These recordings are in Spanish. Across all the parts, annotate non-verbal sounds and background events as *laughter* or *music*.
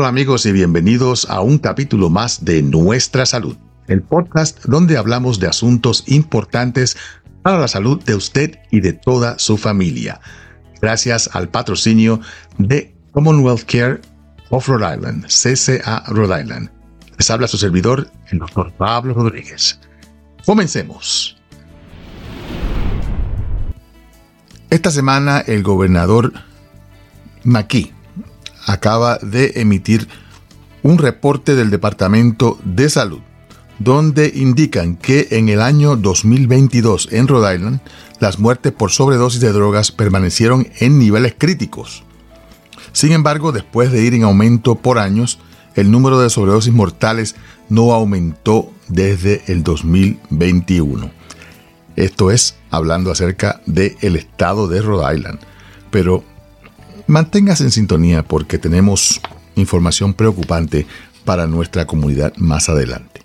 Hola amigos y bienvenidos a un capítulo más de Nuestra Salud, el podcast donde hablamos de asuntos importantes para la salud de usted y de toda su familia. Gracias al patrocinio de Commonwealth Care of Rhode Island, CCA Rhode Island. Les habla su servidor, el doctor Pablo Rodríguez. Comencemos. Esta semana el gobernador McKee acaba de emitir un reporte del Departamento de Salud donde indican que en el año 2022 en Rhode Island las muertes por sobredosis de drogas permanecieron en niveles críticos. Sin embargo, después de ir en aumento por años, el número de sobredosis mortales no aumentó desde el 2021. Esto es hablando acerca del estado de Rhode Island. Pero manténgase en sintonía porque tenemos información preocupante para nuestra comunidad más adelante.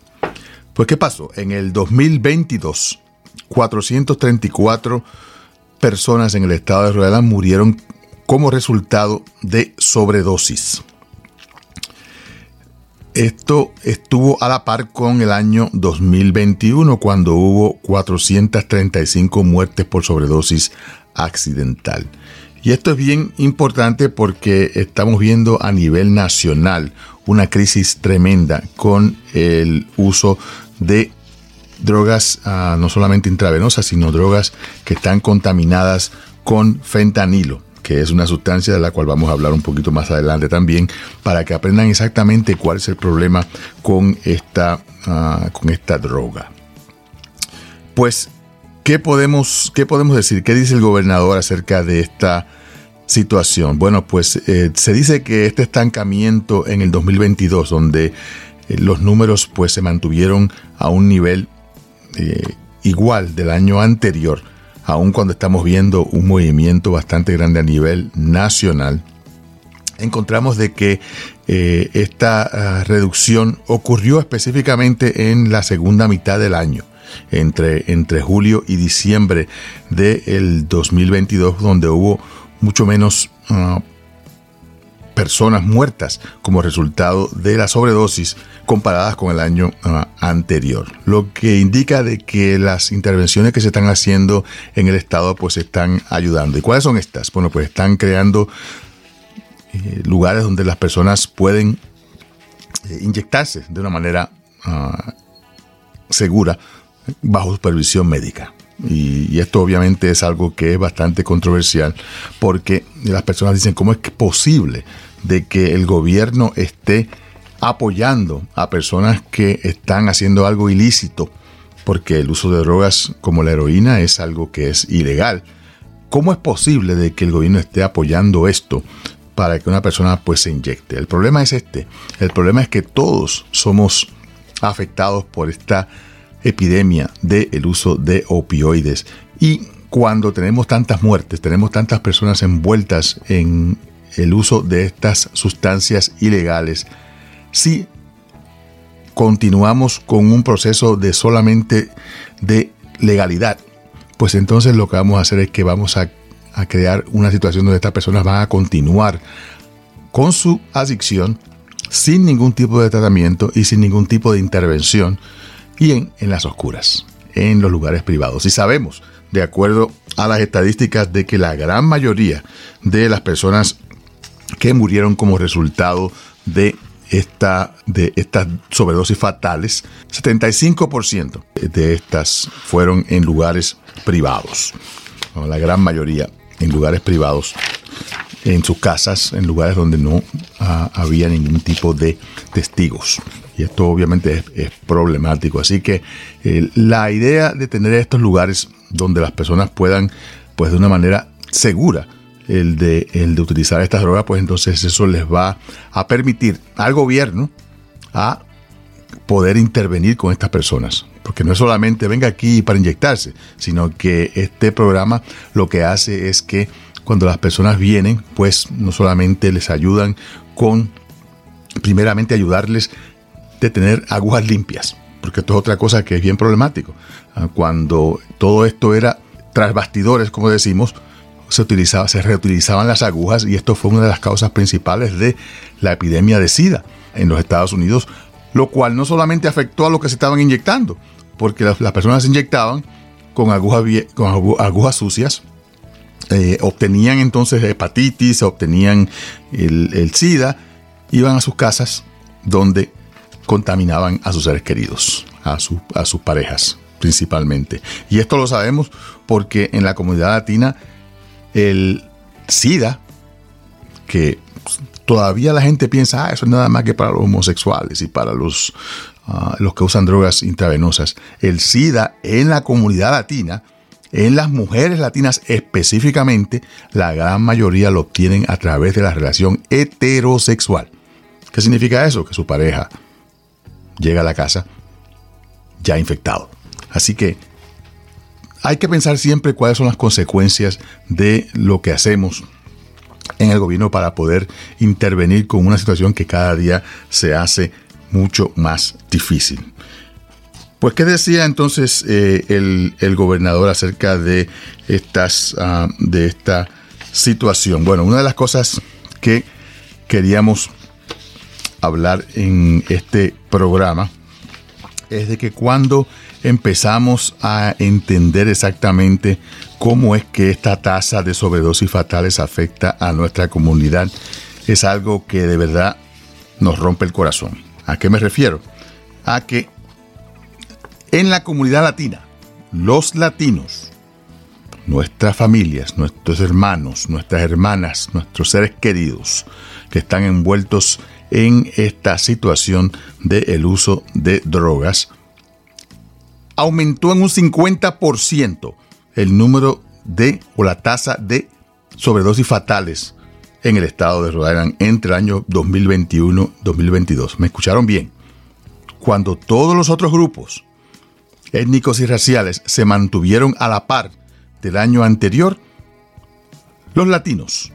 Pues ¿qué pasó? En el 2022, 434 personas en el estado de Rhode Island murieron como resultado de sobredosis. Esto estuvo a la par con el año 2021, cuando hubo 435 muertes por sobredosis accidental. Y esto es bien importante porque estamos viendo a nivel nacional una crisis tremenda con el uso de drogas ah, no solamente intravenosas, sino drogas que están contaminadas con fentanilo que es una sustancia de la cual vamos a hablar un poquito más adelante también, para que aprendan exactamente cuál es el problema con esta, ah, con esta droga. Pues, ¿qué podemos, ¿qué podemos decir? ¿Qué dice el gobernador acerca de esta situación? Bueno, pues eh, se dice que este estancamiento en el 2022, donde eh, los números pues se mantuvieron a un nivel eh, igual del año anterior, aun cuando estamos viendo un movimiento bastante grande a nivel nacional, encontramos de que esta ah, reducción ocurrió específicamente en la segunda mitad del año. Entre, entre julio y diciembre del 2022, donde hubo mucho menos ah, personas muertas como resultado de la sobredosis comparadas con el año ah, anterior, lo que indica de que las intervenciones que se están haciendo en el estado pues están ayudando. ¿Y cuáles son estas? Bueno, pues están creando eh, lugares donde las personas pueden eh, inyectarse de una manera ah, segura bajo supervisión médica. Y, esto obviamente es algo que es bastante controversial porque las personas dicen, ¿cómo es posible de que el gobierno esté apoyando a personas que están haciendo algo ilícito? Porque el uso de drogas como la heroína es algo que es ilegal. ¿Cómo es posible de que el gobierno esté apoyando esto para que una persona pues se inyecte? El problema es este. El problema es que todos somos afectados por esta epidemia del uso de opioides. Y cuando tenemos tantas muertes, tenemos tantas personas envueltas en el uso de estas sustancias ilegales, si continuamos con un proceso de solamente de legalidad, pues entonces lo que vamos a hacer es que vamos a, a crear una situación donde estas personas van a continuar con su adicción sin ningún tipo de tratamiento y sin ningún tipo de intervención y en, las oscuras, en los lugares privados. Y sabemos, de acuerdo a las estadísticas, de que la gran mayoría de las personas que murieron como resultado de esta, de estas sobredosis fatales, 75% de estas fueron en lugares privados. La gran mayoría en lugares privados, en sus casas, en lugares donde no ah, había ningún tipo de testigos y esto obviamente es, problemático. Así que eh, la idea de tener estos lugares donde las personas puedan, pues de una manera segura, el de, el de utilizar estas drogas, pues entonces eso les va a permitir al gobierno a poder intervenir con estas personas. Porque no es solamente venga aquí para inyectarse, sino que este programa lo que hace es que cuando las personas vienen, pues no solamente les ayudan con, primeramente ayudarles de tener aguas limpias, porque esto es otra cosa que es bien problemático. Ah, cuando todo esto era tras bastidores, como decimos, se, utilizaba, se reutilizaban las agujas y esto fue una de las causas principales de la epidemia de SIDA en los Estados Unidos, lo cual no solamente afectó a lo que se estaban inyectando, porque las, personas se inyectaban con agujas, con agujas sucias, eh, obtenían entonces hepatitis, obtenían el, SIDA, iban a sus casas donde contaminaban a sus seres queridos, a, a sus parejas principalmente. Y esto lo sabemos porque en la comunidad latina el SIDA, que todavía la gente piensa, ah, eso es nada más que para los homosexuales y para los, ah, los que usan drogas intravenosas. El SIDA en la comunidad latina, en las mujeres latinas específicamente, la gran mayoría lo obtienen a través de la relación heterosexual. ¿Qué significa eso? Que su pareja llega a la casa ya infectado. Así que hay que pensar siempre cuáles son las consecuencias de lo que hacemos en el gobierno para poder intervenir con una situación que cada día se hace mucho más difícil. Pues, ¿qué decía entonces eh, el, gobernador acerca de, estas, ah, de esta situación? Bueno, una de las cosas que queríamos hablar en este programa es de que cuando empezamos a entender exactamente cómo es que esta tasa de sobredosis fatales afecta a nuestra comunidad, es algo que de verdad nos rompe el corazón. ¿A qué me refiero? A que en la comunidad latina, los latinos, nuestras familias, nuestros hermanos, nuestras hermanas, nuestros seres queridos que están envueltos en esta situación del uso de drogas, aumentó en un 50% el número de o la tasa de sobredosis fatales en el estado de Rhode Island entre el año 2021-2022. ¿Me escucharon bien? Cuando todos los otros grupos étnicos y raciales se mantuvieron a la par del año anterior, los latinos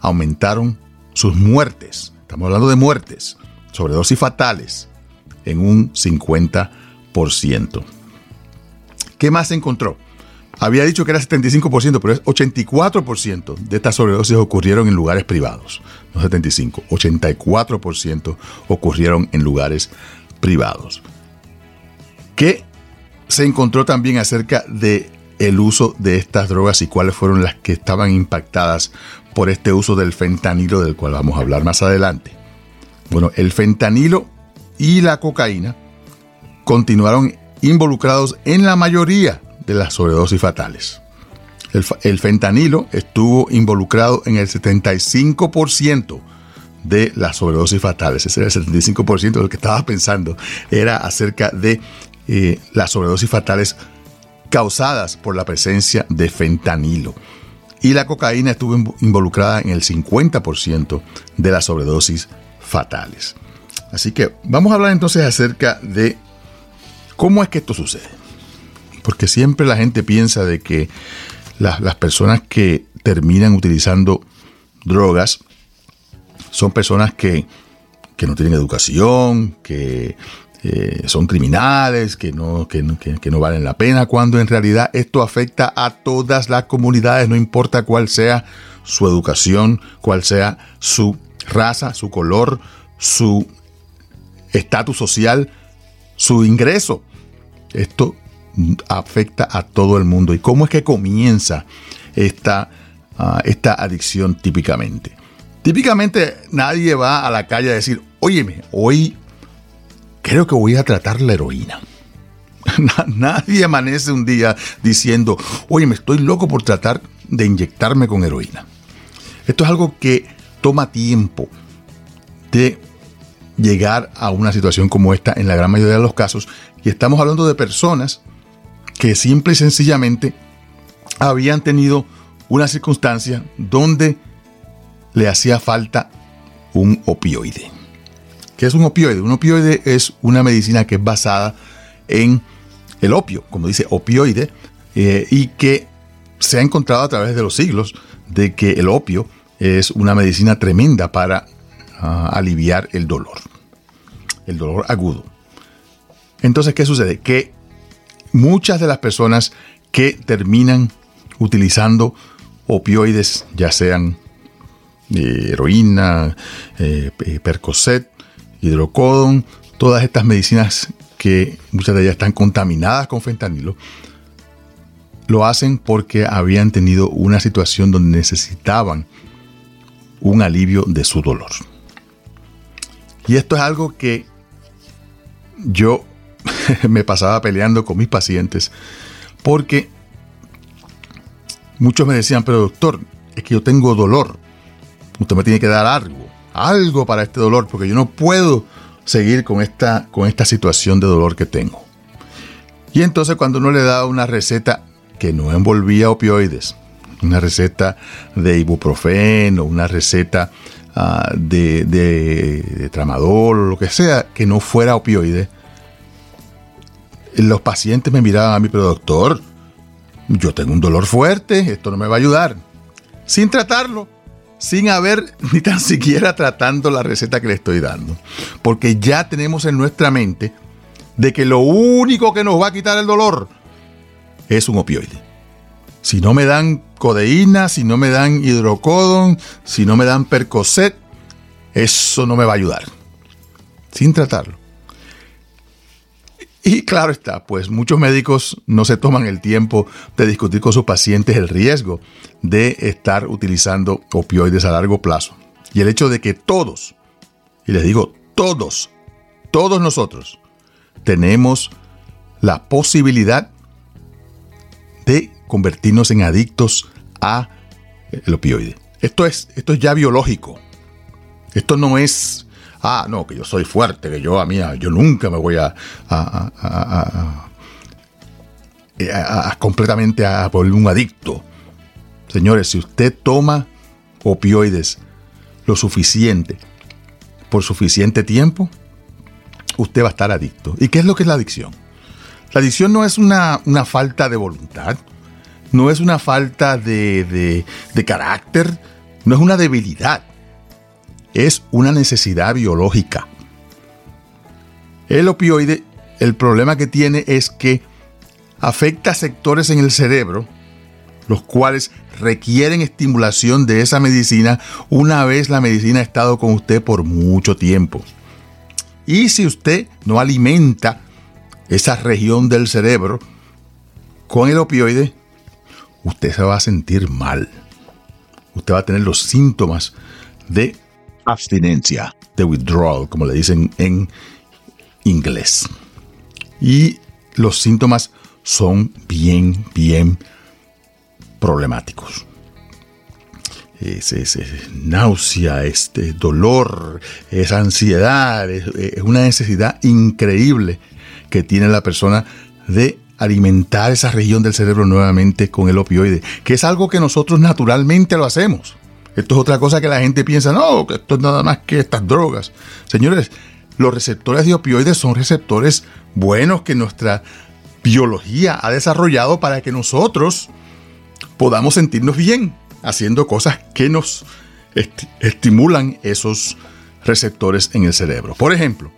aumentaron sus muertes, estamos hablando de muertes, sobredosis fatales, en un 50%. ¿Qué más se encontró? Había dicho que era 75%, pero es 84% de estas sobredosis ocurrieron en lugares privados. No 75, 84% ocurrieron en lugares privados. ¿Qué se encontró también acerca de uso de estas drogas y cuáles fueron las que estaban impactadas por este uso del fentanilo del cual vamos a hablar más adelante. Bueno, el fentanilo y la cocaína continuaron involucrados en la mayoría de las sobredosis fatales. El, fentanilo estuvo involucrado en el 75% de las sobredosis fatales. Ese era el 75% de lo que estaba pensando. Era acerca de eh, las sobredosis fatales causadas por la presencia de fentanilo. Y la cocaína estuvo involucrada en el 50% de las sobredosis fatales. Así que vamos a hablar entonces acerca de ¿Cómo es que esto sucede? Porque siempre la gente piensa de que las personas que terminan utilizando drogas son personas que, no tienen educación, que eh, son criminales, que no, que, que no valen la pena, cuando en realidad esto afecta a todas las comunidades, no importa cuál sea su educación, cuál sea su raza, su color, su estatus social, su ingreso. Esto afecta a todo el mundo. ¿Y cómo es que comienza esta, ah, esta adicción típicamente? Típicamente nadie va a la calle a decir, óyeme, hoy creo que voy a tratar la heroína. *laughs* nadie amanece un día diciendo, oye, me estoy loco por tratar de inyectarme con heroína. Esto es algo que toma tiempo de llegar a una situación como esta en la gran mayoría de los casos y estamos hablando de personas que simple y sencillamente habían tenido una circunstancia donde le hacía falta un opioide. ¿Qué es un opioide? Un opioide es una medicina que es basada en el opio, como dice opioide, eh, y que se ha encontrado a través de los siglos de que el opio es una medicina tremenda para ah, aliviar el dolor, el dolor agudo. Entonces, ¿qué sucede? Que muchas de las personas que terminan utilizando opioides, ya sean eh, heroína, eh, percocet, hidrocodon, todas estas medicinas que muchas de ellas están contaminadas con fentanilo, lo hacen porque habían tenido una situación donde necesitaban un alivio de su dolor. Y esto es algo que yo *laughs* me pasaba peleando con mis pacientes porque muchos me decían, pero doctor, es que yo tengo dolor. Usted me tiene que dar algo, algo para este dolor, porque yo no puedo seguir con esta, con esta situación de dolor que tengo. Y entonces cuando uno le da una receta que no envolvía opioides, una receta de ibuprofeno, una receta ah, de, de, tramadol o lo que sea, que no fuera opioide, los pacientes me miraban a mí, pero doctor, yo tengo un dolor fuerte, esto no me va a ayudar. Sin tratarlo, sin haber ni tan siquiera tratando la receta que le estoy dando. Porque ya tenemos en nuestra mente de que lo único que nos va a quitar el dolor es un opioide. Si no me dan codeína, si no me dan hidrocodon, si no me dan percocet, eso no me va a ayudar. Sin tratarlo. Y claro está, pues muchos médicos no se toman el tiempo de discutir con sus pacientes el riesgo de estar utilizando opioides a largo plazo. Y el hecho de que todos, y les digo todos, todos nosotros, tenemos la posibilidad de convertirnos en adictos a el opioide. Esto es, esto es ya biológico. Esto no es ah, no, que yo soy fuerte, que yo a mí, yo nunca me voy a, a, a, completamente a volver un adicto. Señores, si usted toma opioides lo suficiente, por suficiente tiempo, usted va a estar adicto. ¿Y qué es lo que es la adicción? La adicción no es una, una falta de voluntad, no es una falta de, de carácter, no es una debilidad es una necesidad biológica. El opioide, el problema que tiene es que afecta sectores en el cerebro, los cuales requieren estimulación de esa medicina una vez la medicina ha estado con usted por mucho tiempo. Y si usted no alimenta esa región del cerebro con el opioide, usted se va a sentir mal. Usted va a tener los síntomas de abstinencia, de withdrawal, como le dicen en inglés. Y los síntomas son bien, bien problemáticos. Es, náusea, este dolor, es ansiedad, es, es una necesidad increíble que tiene la persona de alimentar esa región del cerebro nuevamente con el opioide, que es algo que nosotros naturalmente lo hacemos. Esto es otra cosa que la gente piensa, no, que esto es nada más que estas drogas. Señores, los receptores de opioides son receptores buenos que nuestra biología ha desarrollado para que nosotros podamos sentirnos bien haciendo cosas que nos estimulan esos receptores en el cerebro. Por ejemplo,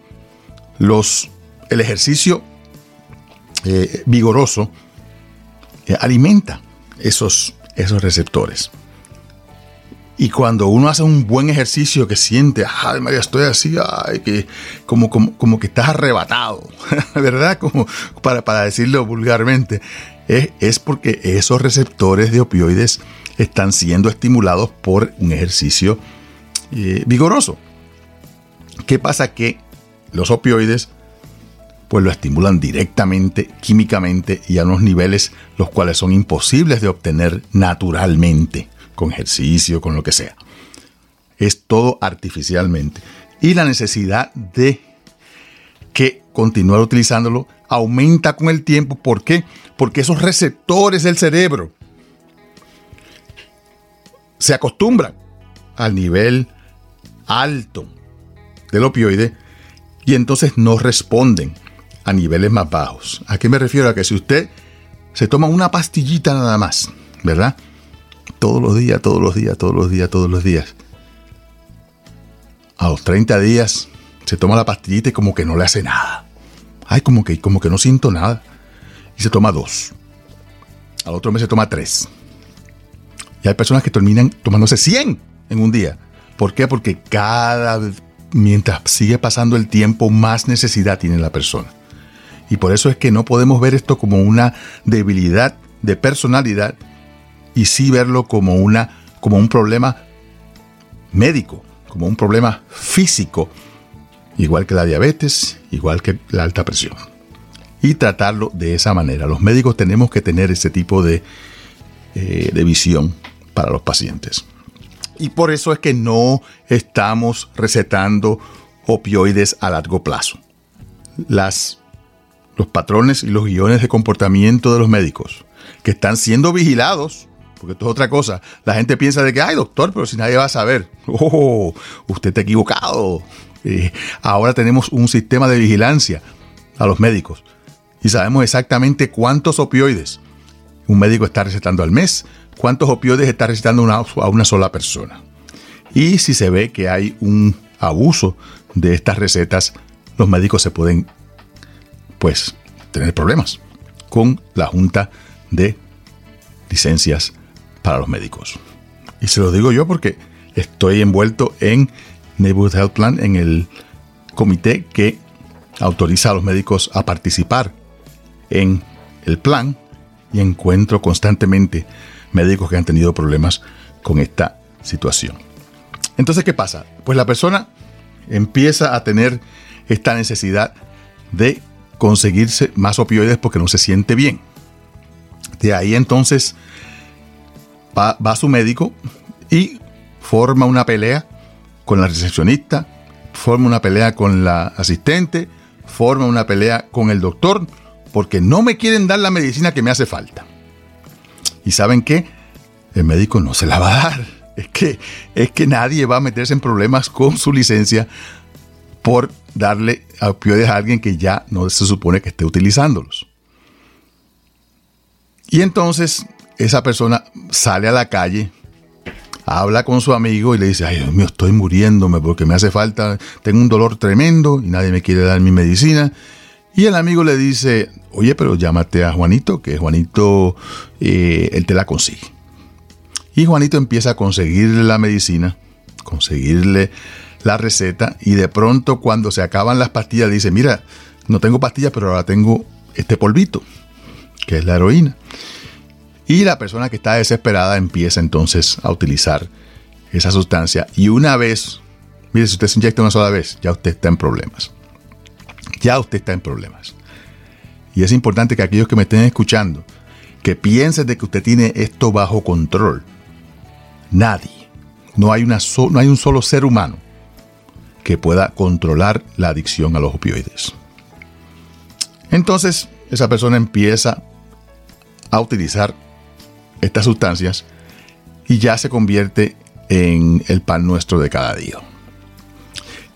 los, el ejercicio eh, vigoroso eh, alimenta esos, esos receptores. Y cuando uno hace un buen ejercicio que siente, ay María, estoy así, ay, que como, como, que estás arrebatado, *laughs* ¿verdad? Como para, para decirlo vulgarmente, es, es porque esos receptores de opioides están siendo estimulados por un ejercicio eh, vigoroso. ¿Qué pasa? Que los opioides pues lo estimulan directamente, químicamente y a unos niveles los cuales son imposibles de obtener naturalmente con ejercicio, con lo que sea. Es todo artificialmente. Y la necesidad de que continuar utilizándolo aumenta con el tiempo. ¿Por qué? Porque esos receptores del cerebro se acostumbran al nivel alto del opioide y entonces no responden a niveles más bajos. ¿A qué me refiero? A que si usted se toma una pastillita nada más, ¿verdad? Todos los días, todos los días, todos los días, todos los días. A los 30 días se toma la pastillita y como que no le hace nada. Ay, como que, como que no siento nada. Y se toma dos. Al otro mes se toma tres. Y hay personas que terminan tomándose 100 en un día. ¿Por qué? Porque cada mientras sigue pasando el tiempo, más necesidad tiene la persona. Y por eso es que no podemos ver esto como una debilidad de personalidad y sí verlo como, una, como un problema médico, como un problema físico, igual que la diabetes, igual que la alta presión. Y tratarlo de esa manera. Los médicos tenemos que tener ese tipo de, eh, de visión para los pacientes. Y por eso es que no estamos recetando opioides a largo plazo. Las, los patrones y los guiones de comportamiento de los médicos que están siendo vigilados, porque esto es otra cosa. La gente piensa de que, ay doctor, pero si nadie va a saber. *laughs* Oh, usted está equivocado. Eh, ahora tenemos un sistema de vigilancia a los médicos y sabemos exactamente cuántos opioides un médico está recetando al mes, cuántos opioides está recetando a una sola persona. Y si se ve que hay un abuso de estas recetas, los médicos se pueden, pues, tener problemas con la Junta de Licencias para los Médicos. Y se lo digo yo porque estoy envuelto en Neighborhood Health Plan, en el comité que autoriza a los médicos a participar en el plan y encuentro constantemente médicos que han tenido problemas con esta situación. Entonces, ¿qué pasa? Pues la persona empieza a tener esta necesidad de conseguirse más opioides porque no se siente bien. De ahí entonces va, a su médico y forma una pelea con la recepcionista, forma una pelea con la asistente, forma una pelea con el doctor, porque no me quieren dar la medicina que me hace falta. ¿Y saben qué? El médico no se la va a dar. *laughs* Es que, es que nadie va a meterse en problemas con su licencia por darle opioides a alguien que ya no se supone que esté utilizándolos. Y entonces esa persona sale a la calle, habla con su amigo y le dice, ay Dios mío, estoy muriéndome porque me hace falta, tengo un dolor tremendo y nadie me quiere dar mi medicina. Y el amigo le dice, oye, pero llámate a Juanito, que Juanito, eh, él te la consigue. Y Juanito empieza a conseguirle la medicina, conseguirle la receta y de pronto cuando se acaban las pastillas dice, mira, no tengo pastillas, pero ahora tengo este polvito, que es la heroína. Y la persona que está desesperada empieza entonces a utilizar esa sustancia y una vez, mire, si usted se inyecta una sola vez, ya usted está en problemas. Ya usted está en problemas. Y es importante que aquellos que me estén escuchando, que piensen de que usted tiene esto bajo control. Nadie, no hay, una no hay un solo ser humano que pueda controlar la adicción a los opioides. Entonces, esa persona empieza a utilizar estas sustancias y ya se convierte en el pan nuestro de cada día.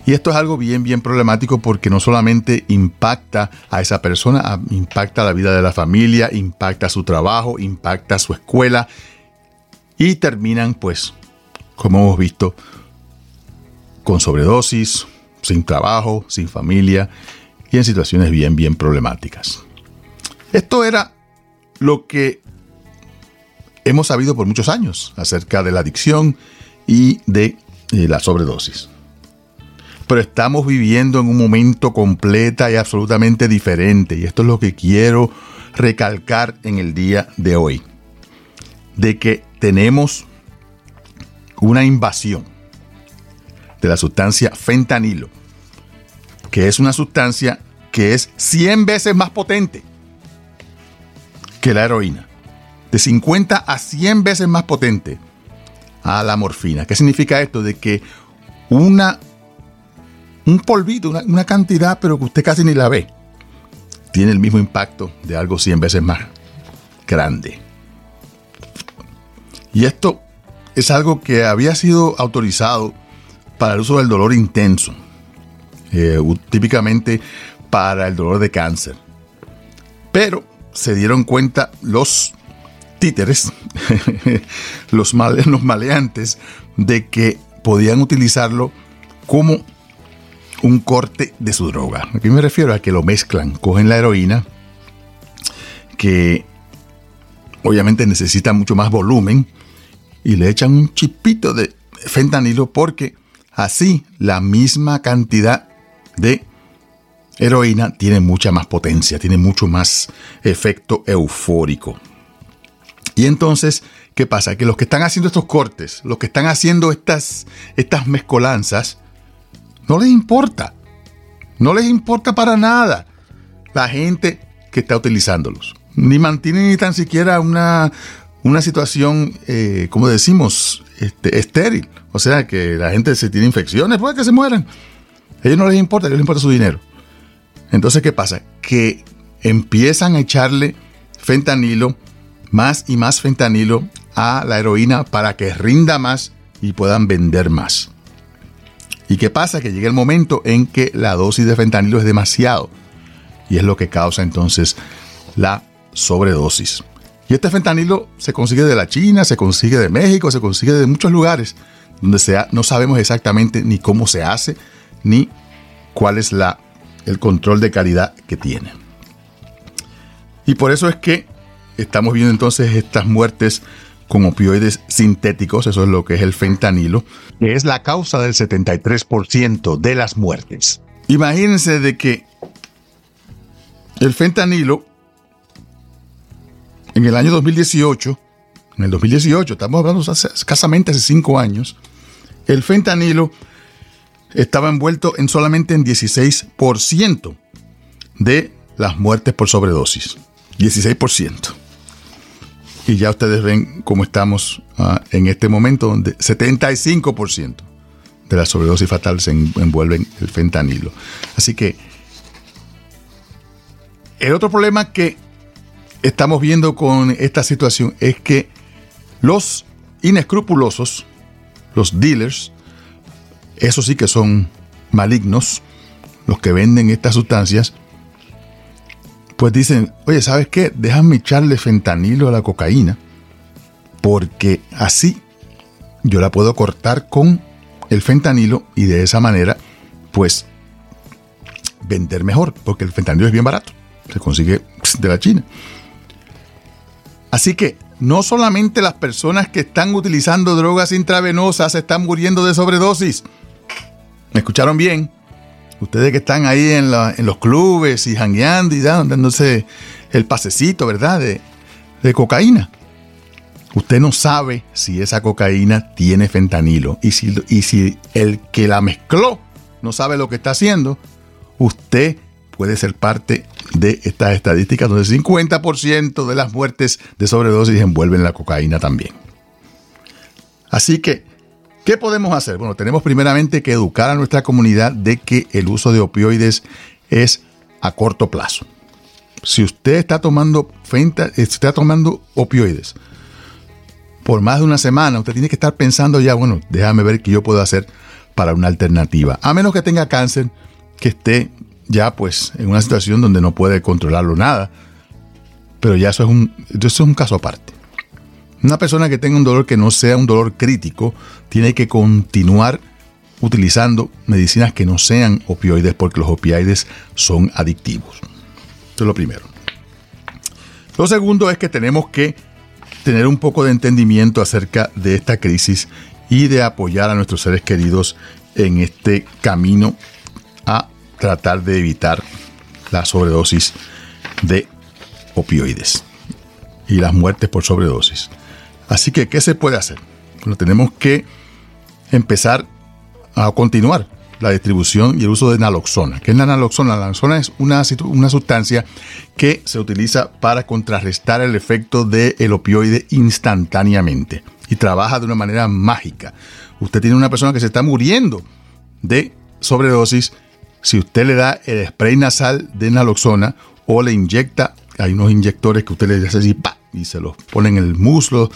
Y esto es algo bien, bien problemático porque no solamente impacta a esa persona, impacta la vida de la familia, impacta su trabajo, impacta su escuela, y terminan pues, como hemos visto, con sobredosis, sin trabajo, sin familia y en situaciones bien, bien problemáticas. Esto era lo que hemos sabido por muchos años acerca de la adicción y de eh, la sobredosis. Pero estamos viviendo en un momento completa y absolutamente diferente y esto es lo que quiero recalcar en el día de hoy. De que tenemos una invasión de la sustancia fentanilo, que es una sustancia que es 100 veces más potente que la heroína. De 50 a 100 veces más potente a la morfina. ¿Qué significa esto? De que una, un polvito, una, cantidad, pero que usted casi ni la ve, tiene el mismo impacto de algo 100 veces más grande. Y esto es algo que había sido autorizado para el uso del dolor intenso, eh, típicamente para el dolor de cáncer. Pero se dieron cuenta los *laughs* los, *laughs* los maleantes, de que podían utilizarlo como un corte de su droga. Aquí me refiero a que lo mezclan, cogen la heroína, que obviamente necesita mucho más volumen, y le echan un chipito de fentanilo porque así la misma cantidad de heroína tiene mucha más potencia, tiene mucho más efecto eufórico. Y entonces, ¿qué pasa? Que los que están haciendo estos cortes, los que están haciendo estas, estas mezcolanzas, no les importa. No les importa para nada la gente que está utilizándolos. Ni mantienen ni tan siquiera una, una situación, eh, como decimos, este, estéril. O sea, que la gente se tiene infecciones, puede que se mueran. A ellos no les importa, a ellos les importa su dinero. Entonces, ¿qué pasa? Que empiezan a echarle fentanilo, más y más fentanilo a la heroína para que rinda más y puedan vender más. ¿Y qué pasa? Que llega el momento en que la dosis de fentanilo es demasiado y es lo que causa entonces la sobredosis. Y este fentanilo se consigue de la China, se consigue de México, se consigue de muchos lugares donde sea, no sabemos exactamente ni cómo se hace ni cuál es la, el control de calidad que tiene. Y por eso es que estamos viendo entonces estas muertes con opioides sintéticos, eso es lo que es el fentanilo, que es la causa del 73% de las muertes. Imagínense de que el fentanilo en el año 2018, en el 2018, estamos hablando escasamente hace cinco años, el fentanilo estaba envuelto en solamente en 16% de las muertes por sobredosis. 16%. Y ya ustedes ven cómo estamos ah, en este momento, donde 75% de las sobredosis fatales se envuelven el fentanilo. Así que el otro problema que estamos viendo con esta situación es que los inescrupulosos, los dealers, esos sí que son malignos, los que venden estas sustancias, pues dicen, oye, ¿sabes qué? Déjame echarle fentanilo a la cocaína, porque así yo la puedo cortar con el fentanilo y de esa manera, pues, vender mejor, porque el fentanilo es bien barato, se consigue de la China. Así que no solamente las personas que están utilizando drogas intravenosas están muriendo de sobredosis. ¿Me escucharon bien? Ustedes que están ahí en, los clubes y jangueando y dándose el pasecito, ¿verdad? De, de cocaína. Usted no sabe si esa cocaína tiene fentanilo. Y si, y si el que la mezcló no sabe lo que está haciendo, usted puede ser parte de estas estadísticas donde el 50% de las muertes de sobredosis envuelven la cocaína también. Así que, ¿qué podemos hacer? Bueno, tenemos primeramente que educar a nuestra comunidad de que el uso de opioides es a corto plazo. Si usted está tomando fenta, está tomando opioides por más de una semana, usted tiene que estar pensando ya, bueno, déjame ver qué yo puedo hacer para una alternativa. A menos que tenga cáncer, que esté ya pues en una situación donde no puede controlarlo nada. Pero ya eso es un, eso es un caso aparte. Una persona que tenga un dolor que no sea un dolor crítico tiene que continuar utilizando medicinas que no sean opioides porque los opioides son adictivos. Esto es lo primero. Lo segundo es que tenemos que tener un poco de entendimiento acerca de esta crisis y de apoyar a nuestros seres queridos en este camino a tratar de evitar la sobredosis de opioides y las muertes por sobredosis. Así que, ¿qué se puede hacer? Bueno, tenemos que empezar a continuar la distribución y el uso de naloxona. ¿Qué es la naloxona? La naloxona es una, una sustancia que se utiliza para contrarrestar el efecto del opioide instantáneamente y trabaja de una manera mágica. Usted tiene una persona que se está muriendo de sobredosis si usted le da el spray nasal de naloxona o le inyecta, hay unos inyectores que usted le hace así, y se los pone en el muslo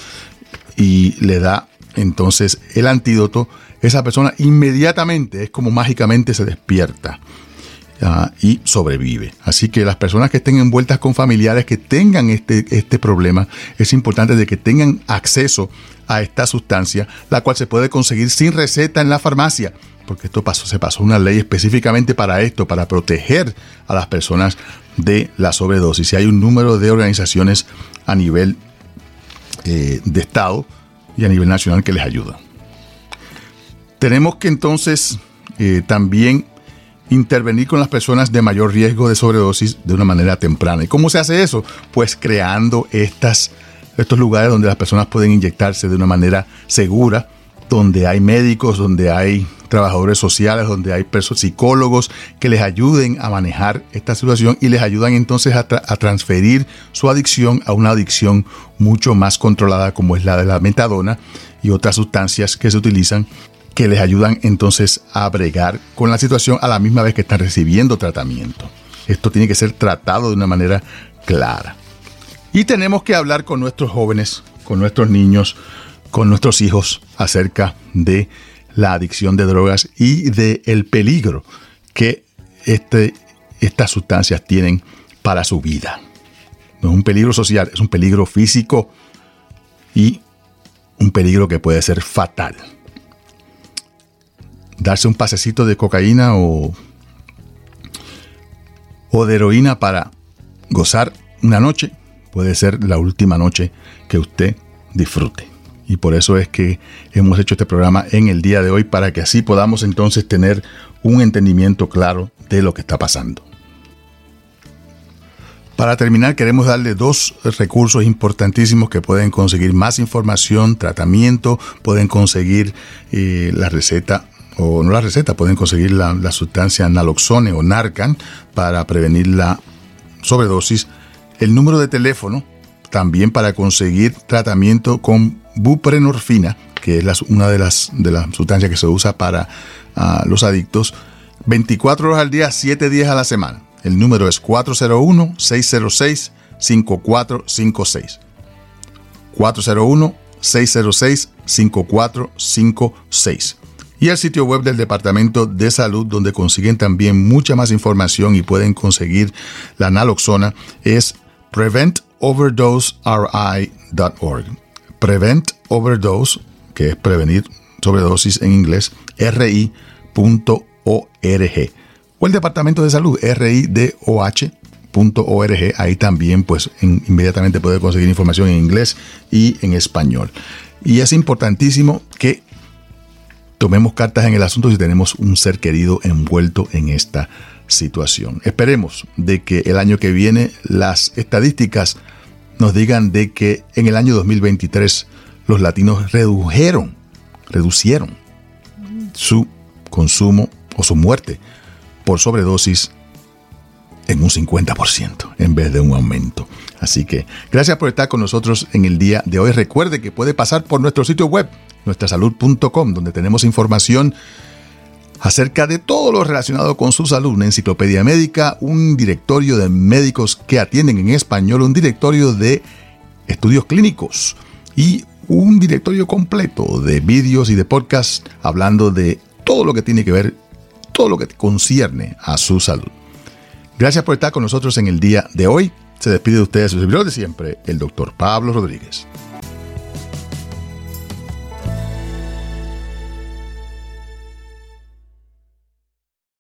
y le da entonces el antídoto, esa persona inmediatamente, es como mágicamente se despierta. Y sobrevive. Así que las personas que estén envueltas con familiares que tengan este, este problema, es importante de que tengan acceso a esta sustancia, la cual se puede conseguir sin receta en la farmacia porque esto pasó, se pasó una ley específicamente para esto, para proteger a las personas de la sobredosis. Y hay un número de organizaciones a nivel eh, de Estado y a nivel nacional que les ayuda. Tenemos que entonces eh, también intervenir con las personas de mayor riesgo de sobredosis de una manera temprana. ¿Y cómo se hace eso? Pues creando estas, estos lugares donde las personas pueden inyectarse de una manera segura, donde hay médicos, donde hay trabajadores sociales, donde hay psicólogos que les ayuden a manejar esta situación y les ayudan entonces a, a, transferir su adicción a una adicción mucho más controlada como es la de la metadona y otras sustancias que se utilizan que les ayudan entonces a bregar con la situación a la misma vez que están recibiendo tratamiento. Esto tiene que ser tratado de una manera clara. Y tenemos que hablar con nuestros jóvenes, con nuestros niños, con nuestros hijos acerca de la adicción de drogas y de el peligro que este, estas sustancias tienen para su vida. No es un peligro social, es un peligro físico y un peligro que puede ser fatal darse un pasecito de cocaína o, o de heroína para gozar una noche puede ser la última noche que usted disfrute. Y por eso es que hemos hecho este programa en el día de hoy para que así podamos entonces tener un entendimiento claro de lo que está pasando. Para terminar, queremos darle dos recursos importantísimos que pueden conseguir más información, tratamiento, pueden conseguir eh, la receta o no la receta, pueden conseguir la, sustancia naloxone o Narcan para prevenir la sobredosis. El número de teléfono también para conseguir tratamiento con buprenorfina, que es una de las, de sustancias que se usa para ah, los adictos, 24 horas al día, 7 días a la semana. El número es 401-606-5456. 401-606-5456 y el sitio web del Departamento de Salud, donde consiguen también mucha más información y pueden conseguir la naloxona, es preventoverdoseri.org. Prevent Overdose, que es prevenir sobredosis en inglés, ri.org. O el Departamento de Salud, ridoh.org. Ahí también, pues, inmediatamente puede conseguir información en inglés y en español. Y es importantísimo que tomemos cartas en el asunto si tenemos un ser querido envuelto en esta situación. Esperemos de que el año que viene las estadísticas nos digan de que en el año 2023 los latinos redujeron, reducieron su consumo o su muerte por sobredosis en un 50% en vez de un aumento. Así que gracias por estar con nosotros en el día de hoy. Recuerde que puede pasar por nuestro sitio web nuestrasalud.com, donde tenemos información acerca de todo lo relacionado con su salud, una enciclopedia médica, un directorio de médicos que atienden en español, un directorio de estudios clínicos y un directorio completo de vídeos y de podcasts hablando de todo lo que tiene que ver, todo lo que concierne a su salud. Gracias por estar con nosotros en el día de hoy. Se despide de ustedes su servidor de siempre, el doctor Pablo Rodríguez.